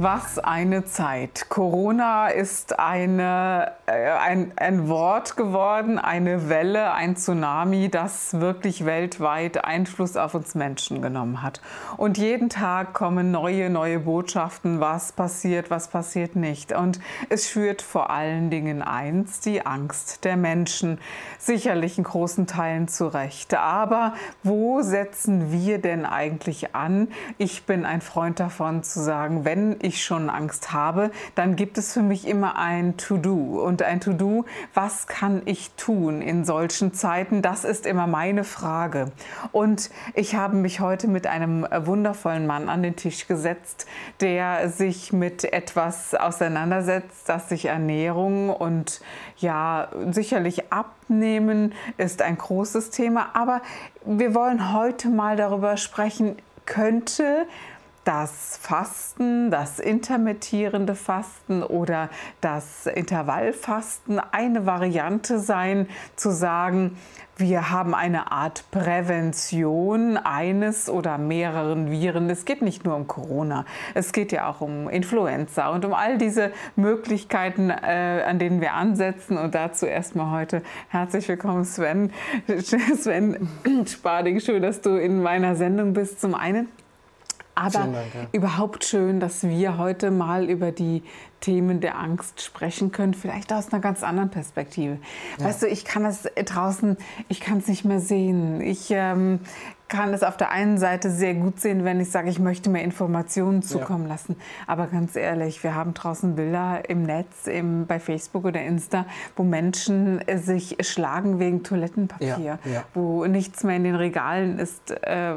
Was eine Zeit. Corona ist eine, äh, ein, ein Wort geworden, eine Welle, ein Tsunami, das wirklich weltweit Einfluss auf uns Menschen genommen hat. Und jeden Tag kommen neue, neue Botschaften, was passiert, was passiert nicht. Und es führt vor allen Dingen eins, die Angst der Menschen. Sicherlich in großen Teilen zurecht. Aber wo setzen wir denn eigentlich an? Ich bin ein Freund davon zu sagen, wenn ich ich schon Angst habe, dann gibt es für mich immer ein To-Do. Und ein To-Do, was kann ich tun in solchen Zeiten? Das ist immer meine Frage. Und ich habe mich heute mit einem wundervollen Mann an den Tisch gesetzt, der sich mit etwas auseinandersetzt, das sich Ernährung und ja, sicherlich Abnehmen ist ein großes Thema. Aber wir wollen heute mal darüber sprechen, könnte das Fasten, das intermittierende Fasten oder das Intervallfasten eine Variante sein, zu sagen, wir haben eine Art Prävention eines oder mehreren Viren. Es geht nicht nur um Corona, es geht ja auch um Influenza und um all diese Möglichkeiten, äh, an denen wir ansetzen. Und dazu erstmal heute herzlich willkommen, Sven. Sven Sparding, schön, dass du in meiner Sendung bist. Zum einen. Aber Dank, ja. überhaupt schön, dass wir heute mal über die Themen der Angst sprechen können, vielleicht aus einer ganz anderen Perspektive. Ja. Weißt du, ich kann es draußen, ich kann es nicht mehr sehen. Ich ähm, kann es auf der einen Seite sehr gut sehen, wenn ich sage, ich möchte mir Informationen zukommen ja. lassen. Aber ganz ehrlich, wir haben draußen Bilder im Netz, im, bei Facebook oder Insta, wo Menschen äh, sich schlagen wegen Toilettenpapier, ja, ja. wo nichts mehr in den Regalen ist, äh,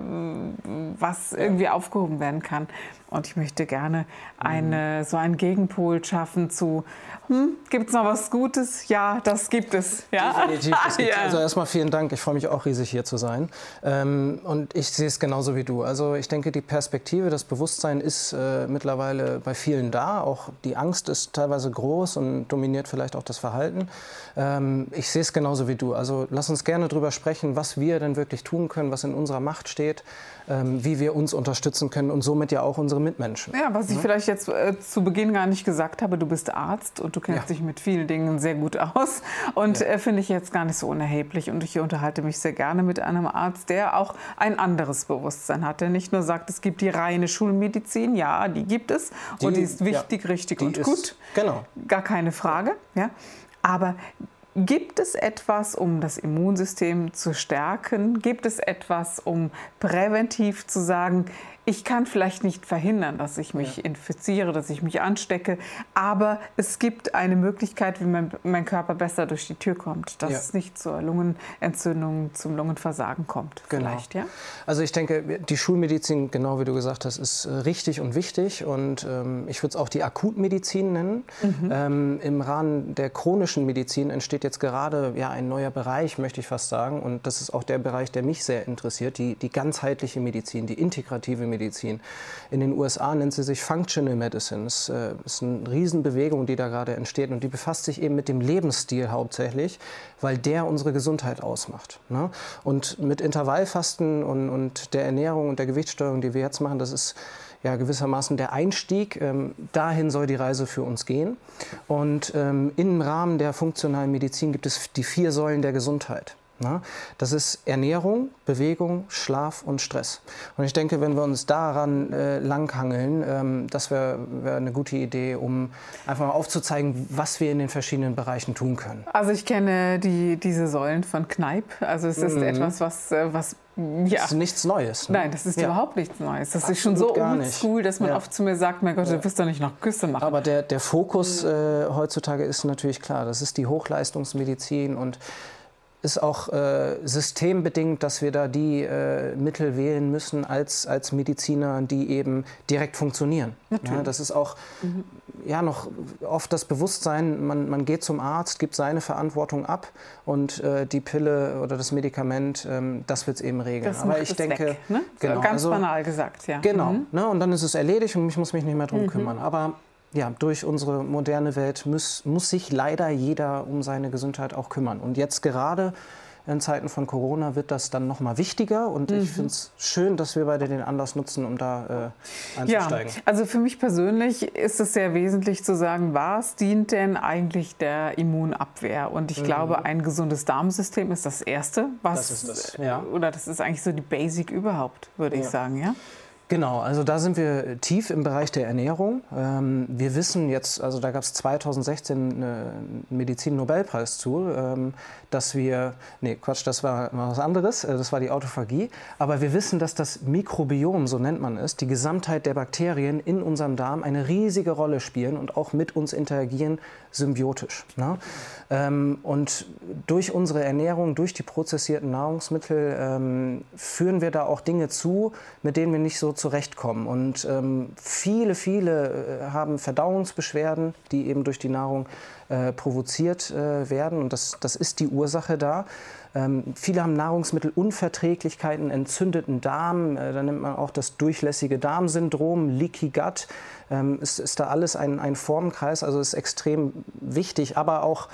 was irgendwie aufgehoben werden kann. Und ich möchte gerne eine, mhm. so einen Gegenpol schaffen zu, hm, gibt es noch was Gutes? Ja, das gibt es. Ja? Definitiv. Es gibt, ja. Also erstmal vielen Dank. Ich freue mich auch riesig hier zu sein. Ähm, und ich sehe es genauso wie du. Also ich denke, die Perspektive, das Bewusstsein ist äh, mittlerweile bei vielen da. Auch die Angst ist teilweise groß und dominiert vielleicht auch das Verhalten. Ähm, ich sehe es genauso wie du. Also lass uns gerne darüber sprechen, was wir denn wirklich tun können, was in unserer Macht steht ähm, wie wir uns unterstützen können und somit ja auch unsere Mitmenschen. Ja, was ich ja? vielleicht jetzt äh, zu Beginn gar nicht gesagt habe, du bist Arzt und du kennst ja. dich mit vielen Dingen sehr gut aus und ja. äh, finde ich jetzt gar nicht so unerheblich und ich unterhalte mich sehr gerne mit einem Arzt, der auch ein anderes Bewusstsein hat, der nicht nur sagt, es gibt die reine Schulmedizin, ja, die gibt es die, und die ist wichtig, richtig die und ist, gut, genau. gar keine Frage, ja, aber Gibt es etwas, um das Immunsystem zu stärken? Gibt es etwas, um präventiv zu sagen, ich kann vielleicht nicht verhindern, dass ich mich ja. infiziere, dass ich mich anstecke, aber es gibt eine Möglichkeit, wie mein, mein Körper besser durch die Tür kommt, dass ja. es nicht zur Lungenentzündung, zum Lungenversagen kommt. Genau. Vielleicht, ja? Also ich denke, die Schulmedizin, genau wie du gesagt hast, ist äh, richtig und wichtig und ähm, ich würde es auch die Akutmedizin nennen. Mhm. Ähm, Im Rahmen der chronischen Medizin entsteht jetzt gerade ja, ein neuer Bereich, möchte ich fast sagen, und das ist auch der Bereich, der mich sehr interessiert, die, die ganzheitliche Medizin, die integrative Medizin. Medizin. In den USA nennt sie sich Functional Medicine. Das äh, ist eine Riesenbewegung, die da gerade entsteht und die befasst sich eben mit dem Lebensstil hauptsächlich, weil der unsere Gesundheit ausmacht. Ne? Und mit Intervallfasten und, und der Ernährung und der Gewichtssteuerung, die wir jetzt machen, das ist ja, gewissermaßen der Einstieg. Ähm, dahin soll die Reise für uns gehen. Und ähm, im Rahmen der funktionalen Medizin gibt es die vier Säulen der Gesundheit. Ne? Das ist Ernährung, Bewegung, Schlaf und Stress. Und ich denke, wenn wir uns daran äh, langhangeln, ähm, das wäre wär eine gute Idee, um einfach mal aufzuzeigen, was wir in den verschiedenen Bereichen tun können. Also ich kenne die, diese Säulen von Kneipp. Also es ist mhm. etwas, was, äh, was ja. Das ist nichts Neues. Ne? Nein, das ist ja. überhaupt nichts Neues. Das Absolut ist schon so oldschool, dass man ja. oft zu mir sagt, mein Gott, du wirst doch nicht noch Küsse machen. Aber der, der Fokus äh, heutzutage ist natürlich klar. Das ist die Hochleistungsmedizin und ist auch äh, systembedingt, dass wir da die äh, Mittel wählen müssen als, als Mediziner, die eben direkt funktionieren. Ja, das ist auch mhm. ja, noch oft das Bewusstsein, man, man geht zum Arzt, gibt seine Verantwortung ab und äh, die Pille oder das Medikament, ähm, das wird es eben regeln. Das Aber ich denke, weg, ne? genau, so ganz also, banal gesagt, ja. Genau, mhm. ne? und dann ist es erledigt und ich muss mich nicht mehr drum mhm. kümmern. Aber ja, durch unsere moderne Welt muss, muss sich leider jeder um seine Gesundheit auch kümmern. Und jetzt gerade in Zeiten von Corona wird das dann noch mal wichtiger und mhm. ich finde es schön, dass wir beide den Anlass nutzen, um da äh, einzusteigen. Ja, also für mich persönlich ist es sehr wesentlich zu sagen, was dient denn eigentlich der Immunabwehr? Und ich mhm. glaube, ein gesundes Darmsystem ist das Erste, was das das, ja. oder das ist eigentlich so die Basic überhaupt, würde ja. ich sagen, ja. Genau, also da sind wir tief im Bereich der Ernährung. Ähm, wir wissen jetzt, also da gab es 2016 einen Medizin-Nobelpreis zu, ähm, dass wir, nee, Quatsch, das war was anderes, äh, das war die Autophagie. Aber wir wissen, dass das Mikrobiom, so nennt man es, die Gesamtheit der Bakterien in unserem Darm eine riesige Rolle spielen und auch mit uns interagieren, symbiotisch. Ne? Ähm, und durch unsere Ernährung, durch die prozessierten Nahrungsmittel führen wir da auch Dinge zu, mit denen wir nicht so zurechtkommen. Und ähm, viele, viele äh, haben Verdauungsbeschwerden, die eben durch die Nahrung äh, provoziert äh, werden. Und das, das ist die Ursache da. Ähm, viele haben Nahrungsmittelunverträglichkeiten, entzündeten Darm. Äh, da nimmt man auch das durchlässige Darmsyndrom, Leaky Gut. Ähm, ist, ist da alles ein, ein Formkreis, also ist extrem wichtig, aber auch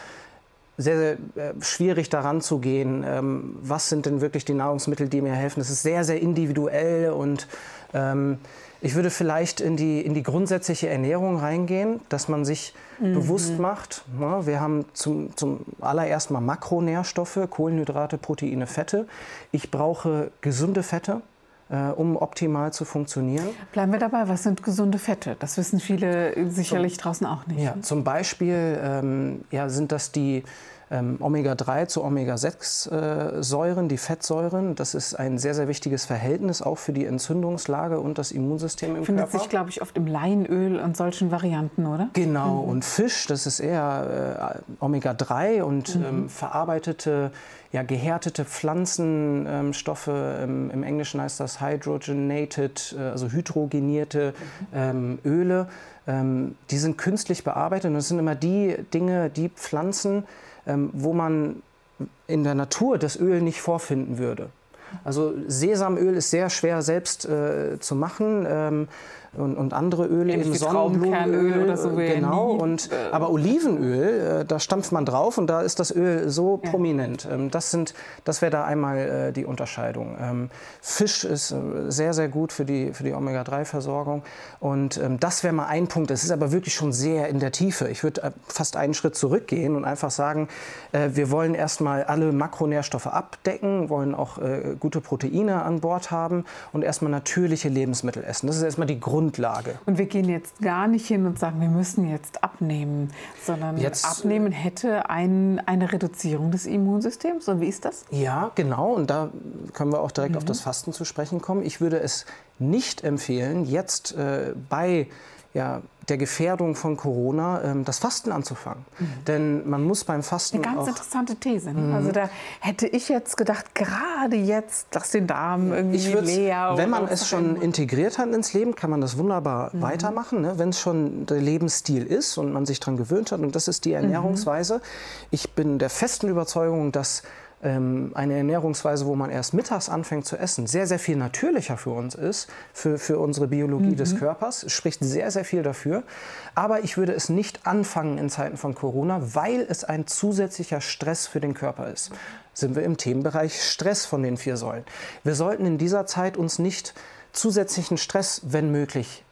sehr, sehr äh, schwierig daran zu gehen. Ähm, was sind denn wirklich die Nahrungsmittel, die mir helfen? Das ist sehr, sehr individuell und ich würde vielleicht in die, in die grundsätzliche Ernährung reingehen, dass man sich mhm. bewusst macht. Ja, wir haben zum, zum allererst mal Makronährstoffe, Kohlenhydrate, Proteine, Fette. Ich brauche gesunde Fette. Äh, um optimal zu funktionieren. Bleiben wir dabei, was sind gesunde Fette? Das wissen viele sicherlich zum, draußen auch nicht. Ja, zum Beispiel ähm, ja, sind das die ähm, Omega-3 zu Omega-6-Säuren, äh, die Fettsäuren. Das ist ein sehr, sehr wichtiges Verhältnis auch für die Entzündungslage und das Immunsystem im Findet Körper. Findet sich, glaube ich, oft im Leinöl und solchen Varianten, oder? Genau. Mhm. Und Fisch, das ist eher äh, Omega-3 und mhm. ähm, verarbeitete ja, gehärtete Pflanzenstoffe, ähm, im, Englischen heißt das hydrogenated, äh, also hydrogenierte ähm, Öle, ähm, die sind künstlich bearbeitet und das sind immer die Dinge, die Pflanzen, ähm, wo man in der Natur das Öl nicht vorfinden würde. Also Sesamöl ist sehr schwer selbst äh, zu machen. Ähm, und, und andere Öle, eben Sonnenblumenöl oder so. Genau, und, äh, aber Olivenöl, äh, da stampft man drauf und da ist das Öl so ja. prominent. Ähm, das, das wäre da einmal äh, die Unterscheidung. Ähm, Fisch ist sehr, sehr gut für die, für die Omega-3-Versorgung und ähm, das wäre mal ein Punkt. Es ist aber wirklich schon sehr in der Tiefe. Ich würde fast einen Schritt zurückgehen und einfach sagen, wir wollen erstmal alle Makronährstoffe abdecken, wollen auch gute Proteine an Bord haben und erstmal natürliche Lebensmittel essen. Das ist erstmal die Grund Grundlage. Und wir gehen jetzt gar nicht hin und sagen, wir müssen jetzt abnehmen, sondern jetzt, abnehmen hätte ein, eine Reduzierung des Immunsystems. Und wie ist das? Ja, genau. Und da können wir auch direkt mhm. auf das Fasten zu sprechen kommen. Ich würde es nicht empfehlen, jetzt äh, bei ja, der Gefährdung von Corona ähm, das Fasten anzufangen. Mhm. Denn man muss beim Fasten. Eine ganz auch interessante These. Ne? Mhm. Also da hätte ich jetzt gedacht, gerade jetzt, lass den Darm irgendwie leer. Wenn man es schon integriert hat ins Leben, kann man das wunderbar mhm. weitermachen. Ne? Wenn es schon der Lebensstil ist und man sich daran gewöhnt hat und das ist die mhm. Ernährungsweise. Ich bin der festen Überzeugung, dass eine Ernährungsweise, wo man erst mittags anfängt zu essen, sehr, sehr viel natürlicher für uns ist, für, für unsere Biologie mhm. des Körpers. Es spricht sehr, sehr viel dafür. Aber ich würde es nicht anfangen in Zeiten von Corona, weil es ein zusätzlicher Stress für den Körper ist. Sind wir im Themenbereich Stress von den vier Säulen. Wir sollten in dieser Zeit uns nicht zusätzlichen Stress, wenn möglich,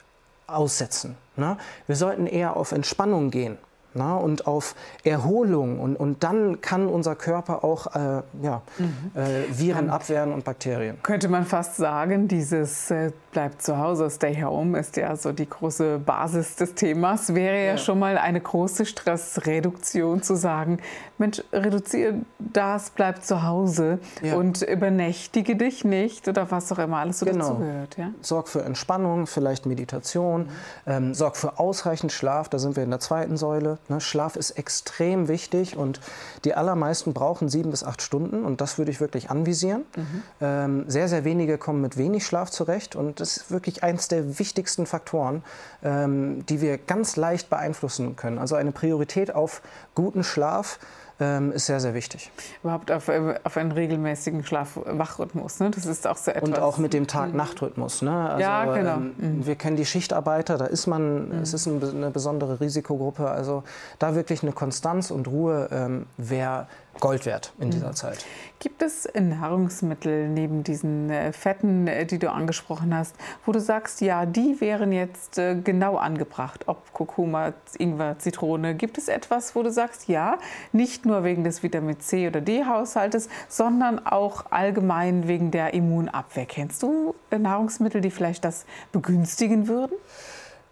aussetzen. Ne? Wir sollten eher auf Entspannung gehen na, und auf Erholung. Und, und dann kann unser Körper auch äh, ja, mhm. äh, Viren abwehren und Bakterien. Könnte man fast sagen, dieses äh, bleibt zu Hause, stay home ist ja so die große Basis des Themas. Wäre ja, ja schon mal eine große Stressreduktion zu sagen, Mensch, reduziere das, bleib zu Hause ja. und übernächtige dich nicht oder was auch immer alles so genau. dazugehört. Ja? Sorg für Entspannung, vielleicht Meditation, mhm. ähm, sorg für ausreichend Schlaf, da sind wir in der zweiten Säule. Ne? Schlaf ist extrem wichtig und die allermeisten brauchen sieben bis acht Stunden und das würde ich wirklich anvisieren. Mhm. Ähm, sehr, sehr wenige kommen mit wenig Schlaf zurecht und ist wirklich eines der wichtigsten Faktoren, ähm, die wir ganz leicht beeinflussen können. Also eine Priorität auf guten Schlaf ähm, ist sehr, sehr wichtig. Überhaupt auf, äh, auf einen regelmäßigen Schlaf-Wachrhythmus. Ne? Das ist auch so etwas. Und auch mit dem Tag-Nacht-Rhythmus. Ne? Also, ja, genau. Ähm, mhm. Wir kennen die Schichtarbeiter, da ist man, mhm. es ist eine besondere Risikogruppe. Also da wirklich eine Konstanz und Ruhe ähm, wäre Gold wert in dieser mhm. Zeit. Gibt es Nahrungsmittel neben diesen äh, Fetten, äh, die du angesprochen hast, wo du sagst, ja, die wären jetzt äh, genau angebracht, ob Kurkuma, Ingwer, Zitrone? Gibt es etwas, wo du sagst, ja, nicht nur wegen des Vitamin C oder D-Haushaltes, sondern auch allgemein wegen der Immunabwehr? Kennst du Nahrungsmittel, die vielleicht das begünstigen würden?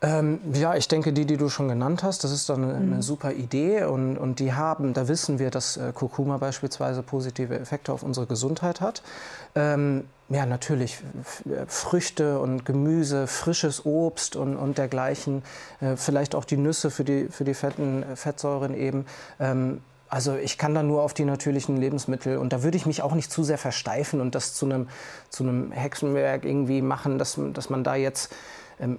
Ähm, ja, ich denke, die, die du schon genannt hast, das ist dann eine, mhm. eine super Idee und, und die haben, da wissen wir, dass äh, Kurkuma beispielsweise positive Effekte auf unsere Gesundheit hat. Ähm, ja, natürlich Früchte und Gemüse, frisches Obst und, und dergleichen, äh, vielleicht auch die Nüsse für die, für die fetten äh, Fettsäuren eben. Ähm, also ich kann da nur auf die natürlichen Lebensmittel und da würde ich mich auch nicht zu sehr versteifen und das zu einem, zu einem Hexenwerk irgendwie machen, dass, dass man da jetzt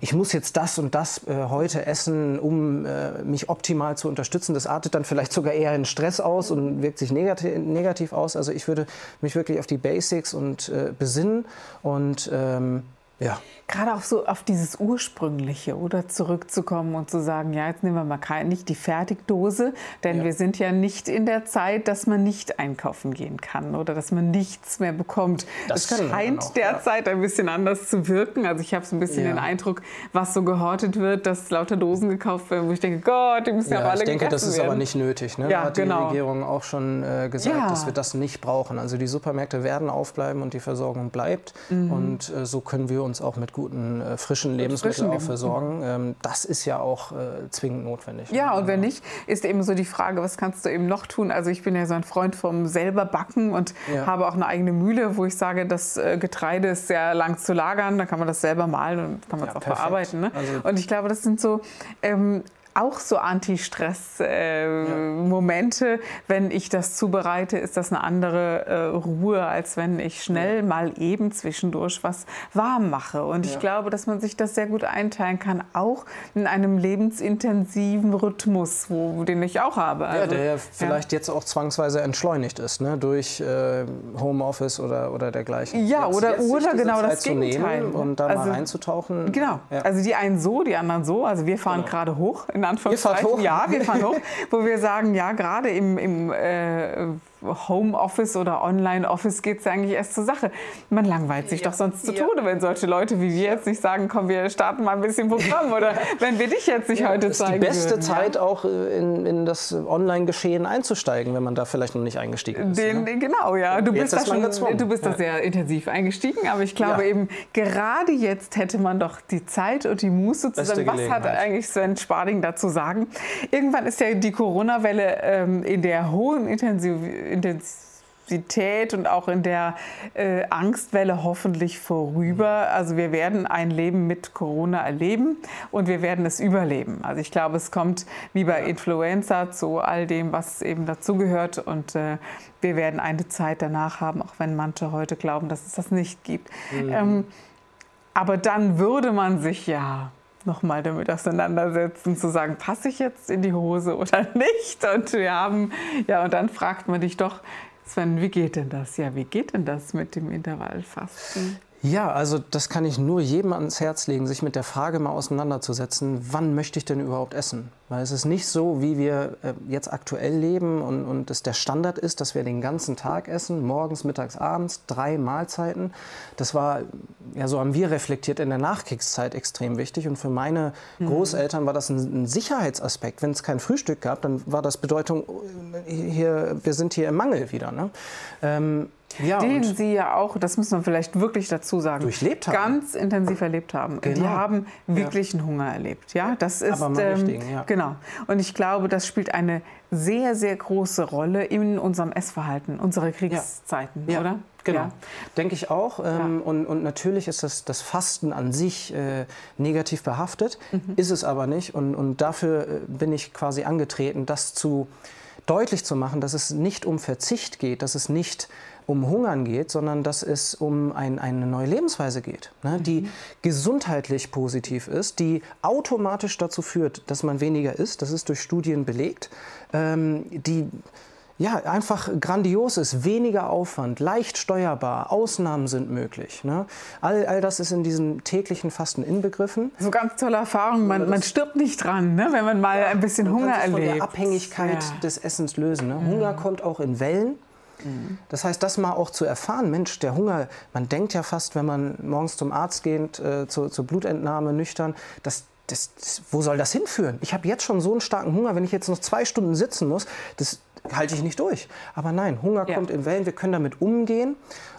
ich muss jetzt das und das äh, heute essen, um äh, mich optimal zu unterstützen. Das artet dann vielleicht sogar eher in Stress aus und wirkt sich negativ, negativ aus. Also ich würde mich wirklich auf die Basics und äh, besinnen und ähm, ja. Gerade auch so auf dieses Ursprüngliche oder zurückzukommen und zu sagen, ja, jetzt nehmen wir mal kein, nicht die Fertigdose, denn ja. wir sind ja nicht in der Zeit, dass man nicht einkaufen gehen kann oder dass man nichts mehr bekommt. Das es scheint auch, derzeit ja. ein bisschen anders zu wirken. Also ich habe so ein bisschen ja. den Eindruck, was so gehortet wird, dass lauter Dosen gekauft werden, wo ich denke, Gott, die müssen ja, aber alle Ich denke, das ist werden. aber nicht nötig. Ne? Ja, hat genau. die Regierung auch schon äh, gesagt, dass wir das nicht brauchen. Also die Supermärkte werden aufbleiben und die Versorgung bleibt. Mhm. Und äh, so können wir uns auch mit guten, äh, frischen Lebensmitteln frischen auch versorgen. Ähm, das ist ja auch äh, zwingend notwendig. Ja, und wenn nicht, ist eben so die Frage, was kannst du eben noch tun? Also ich bin ja so ein Freund vom selber backen und ja. habe auch eine eigene Mühle, wo ich sage, das äh, Getreide ist sehr lang zu lagern, da kann man das selber malen und kann man es ja, auch perfekt. verarbeiten. Ne? Also und ich glaube, das sind so ähm, auch so Anti-Stress-Momente. Äh, ja. Wenn ich das zubereite, ist das eine andere äh, Ruhe, als wenn ich schnell ja. mal eben zwischendurch was warm mache. Und ja. ich glaube, dass man sich das sehr gut einteilen kann, auch in einem lebensintensiven Rhythmus, wo, den ich auch habe. Also, ja, der vielleicht jetzt auch zwangsweise entschleunigt ist, ne? durch äh, Homeoffice oder, oder dergleichen. Ja, jetzt, oder, jetzt oder genau Zeit das Gegenteil. und da also, mal einzutauchen. Genau. Also die einen so, die anderen so. Also wir fahren genau. gerade hoch in Anführungszeichen. Ihr fahrt hoch? Ja, wir fahren hoch, wo wir sagen, ja, gerade im, im äh, Homeoffice oder Online-Office geht es eigentlich erst zur Sache. Man langweilt sich ja. doch sonst zu ja. Tode, wenn solche Leute wie wir jetzt nicht sagen, komm, wir starten mal ein bisschen Programm oder wenn wir dich jetzt nicht ja, heute zeigen Das ist die beste würden, Zeit auch äh, in, in das Online-Geschehen einzusteigen, wenn man da vielleicht noch nicht eingestiegen ist. Den, ne? Genau, ja. Du jetzt bist, da schon, du bist da sehr intensiv eingestiegen, aber ich glaube eben, gerade jetzt hätte man doch die Zeit und die Muße zu sagen, was hat eigentlich Sven Sparding dazu sagen? Irgendwann ist ja die Corona-Welle ähm, in der hohen Intensität und auch in der äh, Angstwelle hoffentlich vorüber. Also wir werden ein Leben mit Corona erleben und wir werden es überleben. Also ich glaube, es kommt wie bei Influenza zu all dem, was eben dazugehört und äh, wir werden eine Zeit danach haben, auch wenn manche heute glauben, dass es das nicht gibt. Mhm. Ähm, aber dann würde man sich ja nochmal damit auseinandersetzen, zu sagen, passe ich jetzt in die Hose oder nicht? Und wir haben, ja, und dann fragt man dich doch, Sven, wie geht denn das? Ja, wie geht denn das mit dem Intervallfasten? Ja, also das kann ich nur jedem ans Herz legen, sich mit der Frage mal auseinanderzusetzen, wann möchte ich denn überhaupt essen? Weil es ist nicht so, wie wir äh, jetzt aktuell leben und, und es der Standard ist, dass wir den ganzen Tag essen, morgens, mittags, abends, drei Mahlzeiten. Das war, ja so haben wir reflektiert, in der Nachkriegszeit extrem wichtig. Und für meine mhm. Großeltern war das ein, ein Sicherheitsaspekt. Wenn es kein Frühstück gab, dann war das Bedeutung, äh, hier, wir sind hier im Mangel wieder. Ne? Ähm, ja, den Sie ja auch, das muss man vielleicht wirklich dazu sagen, durchlebt haben. ganz intensiv erlebt haben. Genau. Die haben wirklichen ja. Hunger erlebt. Ja, das ist Aber mal ähm, ja. genau. Und ich glaube, das spielt eine sehr, sehr große Rolle in unserem Essverhalten, unsere Kriegszeiten, ja. oder? Genau, ja. denke ich auch. Ähm, ja. und, und, natürlich ist das, das Fasten an sich äh, negativ behaftet, mhm. ist es aber nicht. Und, und dafür äh, bin ich quasi angetreten, das zu deutlich zu machen, dass es nicht um Verzicht geht, dass es nicht um Hungern geht, sondern dass es um ein, eine neue Lebensweise geht, ne, die mhm. gesundheitlich positiv ist, die automatisch dazu führt, dass man weniger isst. Das ist durch Studien belegt. Ähm, die ja, einfach grandios ist, weniger Aufwand, leicht steuerbar, Ausnahmen sind möglich. Ne? All, all das ist in diesem täglichen Fasten inbegriffen. So ganz tolle Erfahrung, man, man stirbt nicht dran, ne? wenn man mal ja, ein bisschen Hunger erlebt. Von der Abhängigkeit ja. des Essens lösen. Ne? Mhm. Hunger kommt auch in Wellen. Das heißt, das mal auch zu erfahren, Mensch, der Hunger, man denkt ja fast, wenn man morgens zum Arzt geht, äh, zur, zur Blutentnahme nüchtern, das, das, das, wo soll das hinführen? Ich habe jetzt schon so einen starken Hunger, wenn ich jetzt noch zwei Stunden sitzen muss, das halte ich nicht durch. Aber nein, Hunger ja. kommt in Wellen, wir können damit umgehen.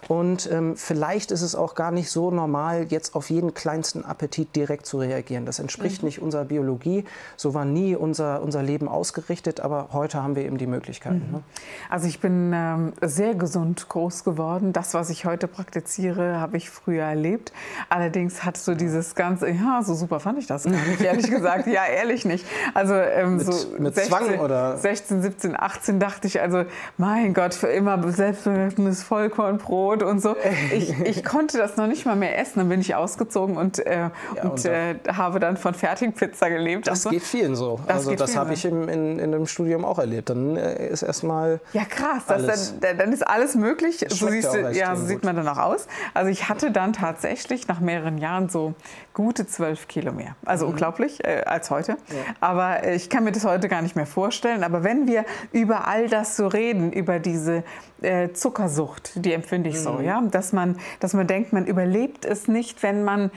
Und ähm, vielleicht ist es auch gar nicht so normal, jetzt auf jeden kleinsten Appetit direkt zu reagieren. Das entspricht mhm. nicht unserer Biologie. So war nie unser, unser Leben ausgerichtet, aber heute haben wir eben die Möglichkeiten. Mhm. Ne? Also ich bin ähm, sehr gesund groß geworden. Das, was ich heute praktiziere, habe ich früher erlebt. Allerdings hat so dieses ganze, ja, so super fand ich das gar nicht, ehrlich gesagt. Ja, ehrlich nicht. Also ähm, mit, so mit 16, Zwang oder? 16, 17, 18 dachte ich, also mein Gott, für immer selbstbewusstes Vollkornbrot und so. Ich, ich, konnte das noch nicht mal mehr essen. Dann bin ich ausgezogen und, äh, ja, und, und äh, habe dann von Fertigpizza gelebt. Das so. geht vielen so. Das also das habe ich im, in, in dem Studium auch erlebt. Dann äh, ist erstmal Ja krass, das, dann, dann, ist alles möglich. So, siehst du, ja, so sieht man dann auch aus. Also ich hatte dann tatsächlich nach mehreren Jahren so gute zwölf Kilo mehr. Also mhm. unglaublich äh, als heute. Ja. Aber äh, ich kann mir das heute gar nicht mehr vorstellen. Aber wenn wir über all das so reden, über diese äh, Zuckersucht, die empfinde ich mhm. so, ja, dass man, dass man denkt, man überlebt es nicht, wenn man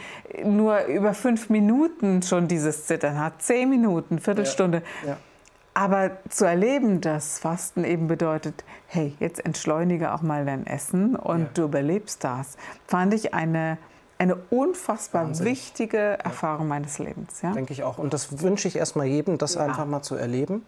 nur über fünf Minuten schon dieses Zittern hat, zehn Minuten, Viertelstunde. Ja. Ja. Aber zu erleben, dass Fasten eben bedeutet, hey, jetzt entschleunige auch mal dein Essen und ja. du überlebst das, fand ich eine eine unfassbar Wahnsinn. wichtige Erfahrung meines Lebens. Ja? Denke ich auch. Und das wünsche ich erstmal jedem, das ja. einfach mal zu erleben.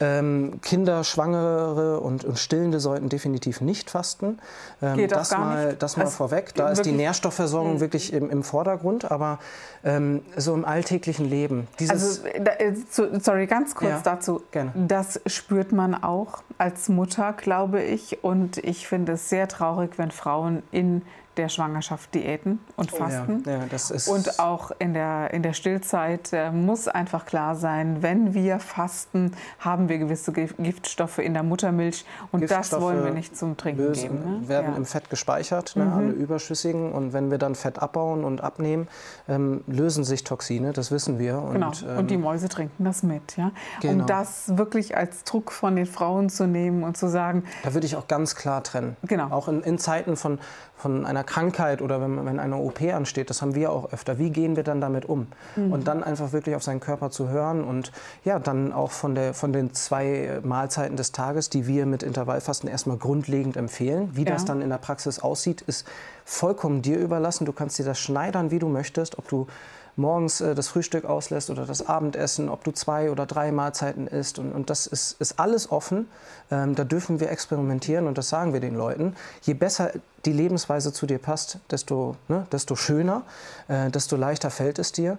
Ähm, Kinder, Schwangere und, und, Stillende sollten definitiv nicht fasten. Ähm, Geht das gar mal, nicht. Das mal vorweg. Da ist die Nährstoffversorgung mhm. wirklich im, im, Vordergrund, aber ähm, so im alltäglichen Leben. also, da, äh, sorry, ganz kurz ja, dazu. Gerne. Das spürt man auch als Mutter, glaube ich. Und ich finde es sehr traurig, wenn Frauen in der Schwangerschaft Diäten und Fasten. Ja, ja, das ist und auch in der, in der Stillzeit äh, muss einfach klar sein, wenn wir fasten, haben wir gewisse Giftstoffe in der Muttermilch und das wollen wir nicht zum Trinken lösen, geben. Ne? werden ja. im Fett gespeichert, ne, mhm. alle überschüssigen und wenn wir dann Fett abbauen und abnehmen, ähm, lösen sich Toxine, das wissen wir. Und, genau, ähm, und die Mäuse trinken das mit. Ja? Genau. Um das wirklich als Druck von den Frauen zu nehmen und zu sagen... Da würde ich auch ganz klar trennen. Genau. Auch in, in Zeiten von, von einer Krankheit oder wenn, wenn eine OP ansteht, das haben wir auch öfter. Wie gehen wir dann damit um? Mhm. Und dann einfach wirklich auf seinen Körper zu hören und ja, dann auch von, der, von den zwei Mahlzeiten des Tages, die wir mit Intervallfasten erstmal grundlegend empfehlen. Wie ja. das dann in der Praxis aussieht, ist vollkommen dir überlassen. Du kannst dir das schneidern, wie du möchtest, ob du morgens äh, das Frühstück auslässt oder das Abendessen, ob du zwei oder drei Mahlzeiten isst. Und, und das ist, ist alles offen. Ähm, da dürfen wir experimentieren und das sagen wir den Leuten. Je besser die Lebensweise zu dir passt, desto, ne, desto schöner, äh, desto leichter fällt es dir.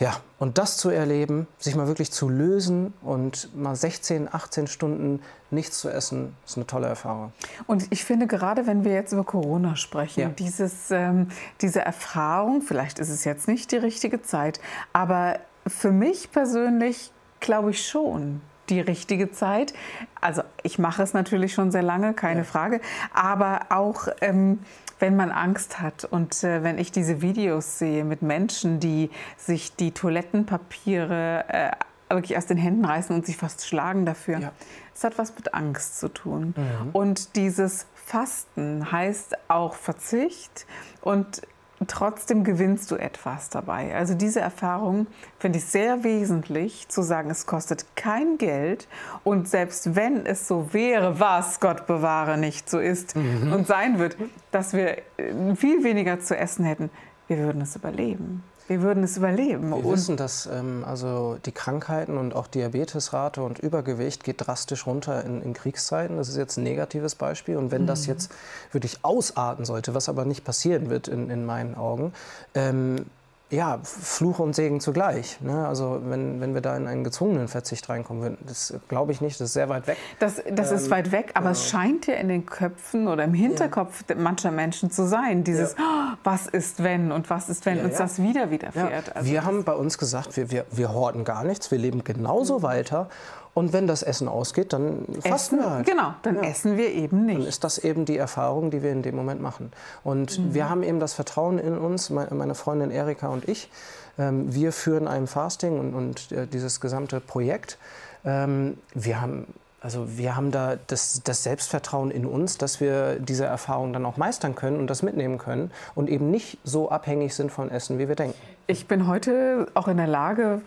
Ja, und das zu erleben, sich mal wirklich zu lösen und mal 16, 18 Stunden nichts zu essen, ist eine tolle Erfahrung. Und ich finde, gerade wenn wir jetzt über Corona sprechen, ja. dieses, ähm, diese Erfahrung, vielleicht ist es jetzt nicht die richtige Zeit, aber für mich persönlich glaube ich schon die richtige Zeit. Also ich mache es natürlich schon sehr lange, keine ja. Frage, aber auch ähm, wenn man Angst hat und äh, wenn ich diese Videos sehe mit Menschen, die sich die Toilettenpapiere äh, wirklich aus den Händen reißen und sich fast schlagen dafür. Ja. Es hat was mit Angst zu tun. Mhm. Und dieses Fasten heißt auch Verzicht und trotzdem gewinnst du etwas dabei. Also diese Erfahrung finde ich sehr wesentlich, zu sagen, es kostet kein Geld und selbst wenn es so wäre, was Gott bewahre nicht so ist mhm. und sein wird, dass wir äh, viel weniger zu essen hätten, wir würden es überleben. Wir würden es überleben. Wir und wissen, dass ähm, also die Krankheiten und auch Diabetesrate und Übergewicht geht drastisch runter in, in Kriegszeiten. Das ist jetzt ein negatives Beispiel. Und wenn mhm. das jetzt wirklich ausarten sollte, was aber nicht passieren wird in, in meinen Augen, ähm, ja, Fluch und Segen zugleich. Ne? Also wenn, wenn wir da in einen gezwungenen Verzicht reinkommen würden, das glaube ich nicht, das ist sehr weit weg. Das, das ähm, ist weit weg, aber genau. es scheint ja in den Köpfen oder im Hinterkopf ja. mancher Menschen zu sein, dieses, ja. oh, was ist wenn und was ist, wenn ja, uns das wieder widerfährt. Also wir haben bei uns gesagt, wir, wir, wir horten gar nichts, wir leben genauso mhm. weiter und wenn das Essen ausgeht, dann fasten wir halt. Genau, dann ja. essen wir eben nicht. Dann ist das eben die Erfahrung, die wir in dem Moment machen. Und mhm. wir haben eben das Vertrauen in uns, meine Freundin Erika und ich. Ähm, wir führen ein Fasting und, und äh, dieses gesamte Projekt. Ähm, wir haben also wir haben da das, das, Selbstvertrauen in uns, dass wir diese Erfahrung dann auch meistern können und das mitnehmen können und eben nicht so abhängig sind von Essen, wie wir denken. Ich bin heute auch in der Lage,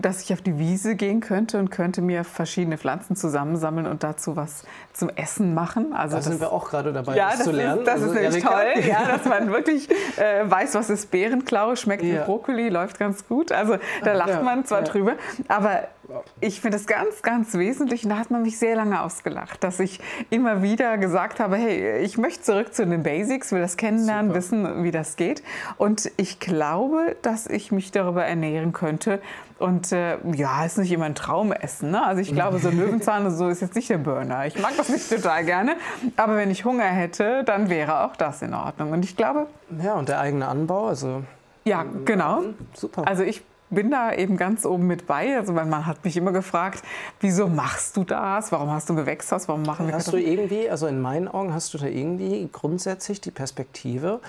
dass ich auf die Wiese gehen könnte und könnte mir verschiedene Pflanzen zusammensammeln und dazu was zum Essen machen. Also da sind wir auch gerade dabei, ja, das zu lernen. Ist, das also ist nämlich toll, ja, dass man wirklich äh, weiß, was ist Bärenklau, schmeckt ja. wie Brokkoli, läuft ganz gut. Also da lacht ja, man zwar drüber, aber ich finde es ganz, ganz wesentlich, und da hat man mich sehr lange ausgelacht, dass ich immer wieder gesagt habe, hey, ich möchte zurück zu den Basics, will das kennenlernen, Super. wissen, wie das geht. Und ich glaube, dass ich mich darüber ernähren könnte. Und äh, ja, ist nicht immer ein Traumessen. Ne? Also ich glaube, so Löwenzahn und so ist jetzt nicht der Burner. Ich mag das nicht total gerne. Aber wenn ich Hunger hätte, dann wäre auch das in Ordnung. Und ich glaube... Ja, und der eigene Anbau, also... Ja, genau. Super. Also ich bin da eben ganz oben mit bei. Also mein Mann hat mich immer gefragt, wieso machst du das? Warum hast du Gewächshaus? Warum machen wir Hast du irgendwie, also in meinen Augen hast du da irgendwie grundsätzlich die Perspektive,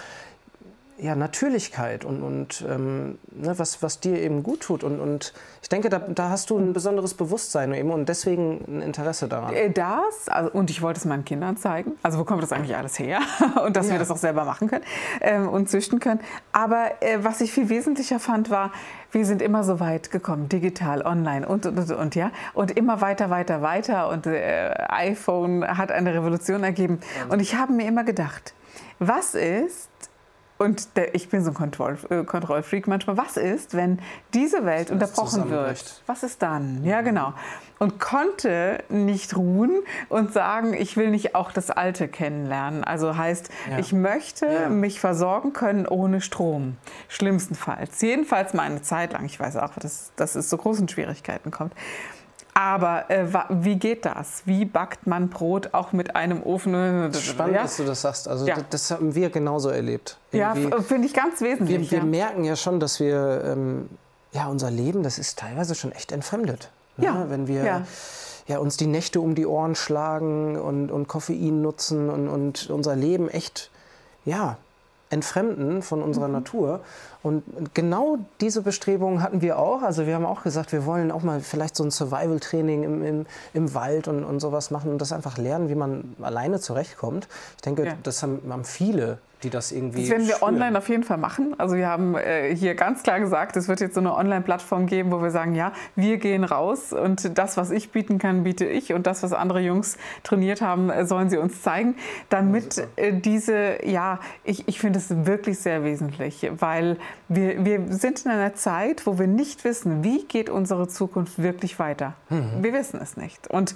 ja, Natürlichkeit und, und ähm, ne, was, was dir eben gut tut. Und, und ich denke, da, da hast du ein besonderes Bewusstsein eben und deswegen ein Interesse daran. Äh, das, also, und ich wollte es meinen Kindern zeigen. Also wo kommt das eigentlich alles her? und dass ja. wir das auch selber machen können ähm, und züchten können. Aber äh, was ich viel wesentlicher fand, war, wir sind immer so weit gekommen, digital, online und, und, und, und ja. Und immer weiter, weiter, weiter. Und äh, iPhone hat eine Revolution ergeben. Und ich habe mir immer gedacht, was ist, und der, ich bin so ein Kontroll, äh, Kontrollfreak manchmal. Was ist, wenn diese Welt unterbrochen wird? Was ist dann? Ja, genau. Und konnte nicht ruhen und sagen, ich will nicht auch das Alte kennenlernen. Also heißt, ja. ich möchte ja. mich versorgen können ohne Strom. Schlimmstenfalls. Jedenfalls mal eine Zeit lang. Ich weiß auch, dass, dass es zu großen Schwierigkeiten kommt. Aber äh, wie geht das? Wie backt man Brot auch mit einem Ofen? Spannend, ja? dass du das sagst. Also ja. das haben wir genauso erlebt. Irgendwie ja, finde ich ganz wesentlich. Wir, wir merken ja schon, dass wir ähm, ja unser Leben, das ist teilweise schon echt entfremdet. Ne? Ja. Wenn wir ja. uns die Nächte um die Ohren schlagen und, und Koffein nutzen und, und unser Leben echt ja entfremden von unserer mhm. Natur. Und genau diese Bestrebungen hatten wir auch. Also wir haben auch gesagt, wir wollen auch mal vielleicht so ein Survival-Training im, im, im Wald und, und sowas machen und das einfach lernen, wie man alleine zurechtkommt. Ich denke, ja. das haben, haben viele die das irgendwie. Das werden wir spüren. online auf jeden Fall machen. Also wir haben äh, hier ganz klar gesagt, es wird jetzt so eine Online-Plattform geben, wo wir sagen, ja, wir gehen raus und das, was ich bieten kann, biete ich und das, was andere Jungs trainiert haben, äh, sollen sie uns zeigen, damit ja, äh, diese, ja, ich, ich finde es wirklich sehr wesentlich, weil wir, wir sind in einer Zeit, wo wir nicht wissen, wie geht unsere Zukunft wirklich weiter. Mhm. Wir wissen es nicht. Und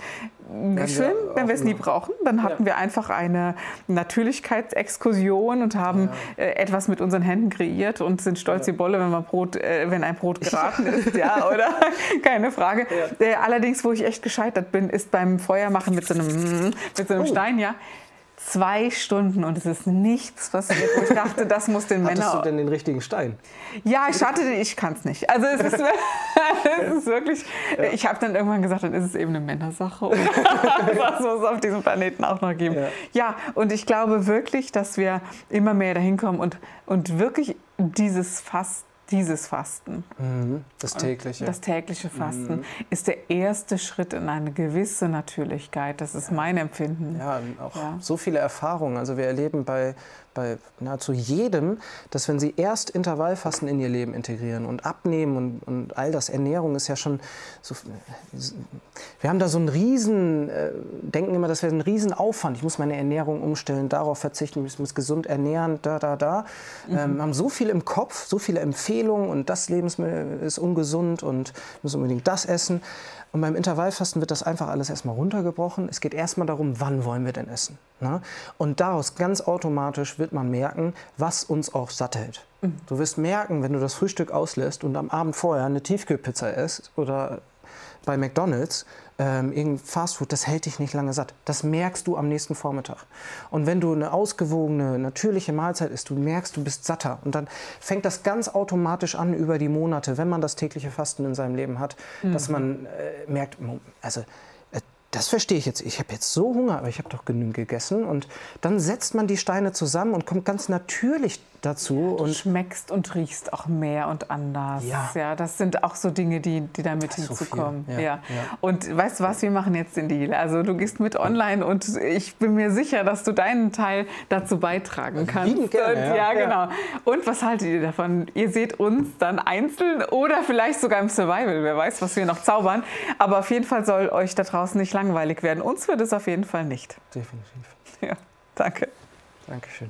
schön, wenn wir es nie brauchen, dann hatten ja. wir einfach eine Natürlichkeitsexkursion und haben ja. äh, etwas mit unseren Händen kreiert und sind stolz ja. wie Bolle, wenn, man Brot, äh, wenn ein Brot geraten ist. Ja, oder? Keine Frage. Äh, allerdings, wo ich echt gescheitert bin, ist beim Feuermachen mit so einem, mit so einem oh. Stein, ja zwei Stunden und es ist nichts passiert. Ich dachte, das muss den Männern. Hattest du denn den richtigen Stein? Ja, ich hatte den, ich kann es nicht. Also es ist, es ist wirklich, ja. ich habe dann irgendwann gesagt, dann ist es eben eine Männersache. das muss es auf diesem Planeten auch noch geben. Ja. ja, und ich glaube wirklich, dass wir immer mehr dahin kommen und, und wirklich dieses Fass dieses Fasten. Mhm, das tägliche. Das tägliche Fasten mhm. ist der erste Schritt in eine gewisse Natürlichkeit. Das ist ja. mein Empfinden. Ja, auch ja. so viele Erfahrungen. Also wir erleben bei, bei nahezu jedem, dass wenn sie erst Intervallfasten in ihr Leben integrieren und abnehmen und, und all das, Ernährung ist ja schon so, wir haben da so einen riesen, äh, denken immer, das wäre ein riesen Aufwand. Ich muss meine Ernährung umstellen, darauf verzichten, ich muss gesund ernähren, da, da, da. Mhm. Ähm, haben so viel im Kopf, so viele Empfehlungen und das Lebensmittel ist ungesund und muss unbedingt das essen. Und beim Intervallfasten wird das einfach alles erstmal runtergebrochen. Es geht erstmal darum, wann wollen wir denn essen. Ne? Und daraus ganz automatisch wird man merken, was uns auch satt hält. Mhm. Du wirst merken, wenn du das Frühstück auslässt und am Abend vorher eine Tiefkühlpizza isst oder bei McDonald's, ähm, irgendein Fastfood, das hält dich nicht lange satt. Das merkst du am nächsten Vormittag. Und wenn du eine ausgewogene, natürliche Mahlzeit isst, du merkst, du bist satter. Und dann fängt das ganz automatisch an über die Monate, wenn man das tägliche Fasten in seinem Leben hat, mhm. dass man äh, merkt, also das verstehe ich jetzt. Ich habe jetzt so Hunger, aber ich habe doch genügend gegessen. Und dann setzt man die Steine zusammen und kommt ganz natürlich dazu. Du und schmeckst und riechst auch mehr und anders. Ja. ja das sind auch so Dinge, die, die damit hinzukommen. So ja. ja. Und weißt du was, wir machen jetzt den Deal. Also du gehst mit online und ich bin mir sicher, dass du deinen Teil dazu beitragen kannst. Gerne, und, ja, genau. Und was haltet ihr davon? Ihr seht uns dann einzeln oder vielleicht sogar im Survival. Wer weiß, was wir noch zaubern. Aber auf jeden Fall soll euch da draußen nicht langweilig werden. Uns wird es auf jeden Fall nicht. Definitiv. Ja, danke. Dankeschön.